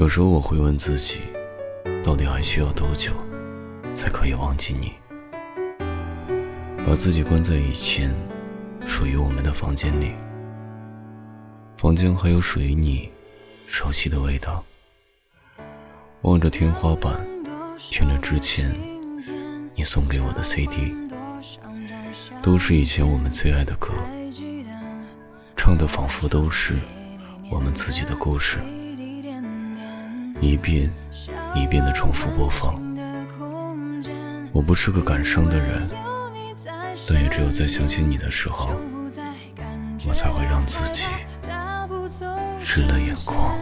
有时候我会问自己，到底还需要多久，才可以忘记你？把自己关在以前属于我们的房间里，房间还有属于你熟悉的味道。望着天花板，听着之前你送给我的 CD，都是以前我们最爱的歌，唱的仿佛都是我们自己的故事。一遍一遍的重复播放。我不是个感伤的人，但也只有在想起你的时候，我才会让自己湿了眼眶。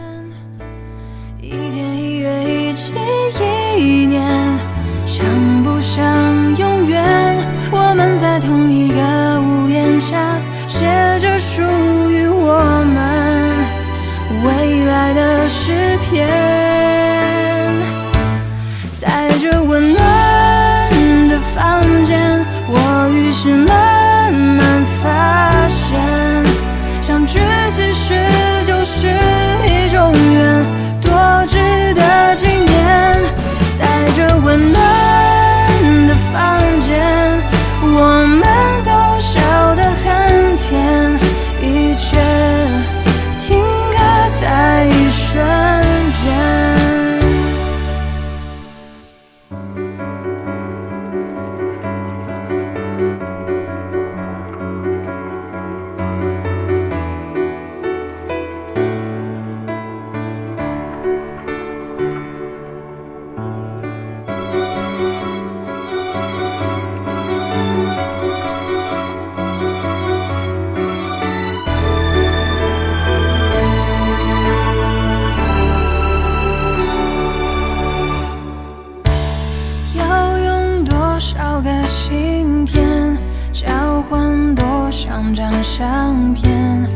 个晴天，交换多少张相片。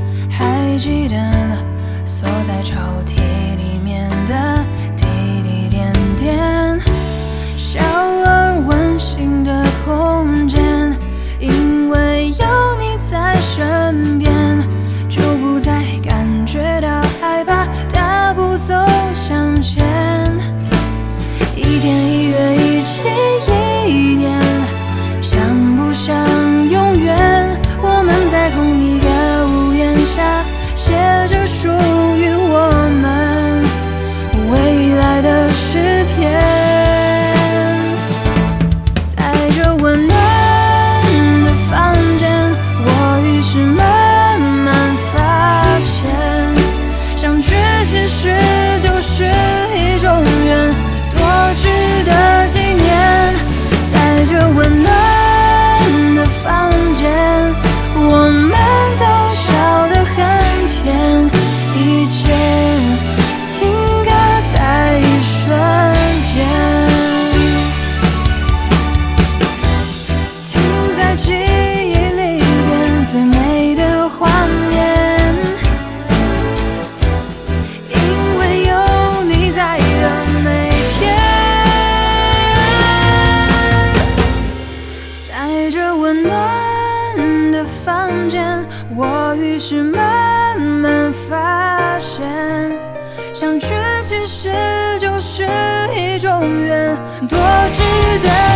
我于是慢慢发现，相聚其实就是一种缘，多值得。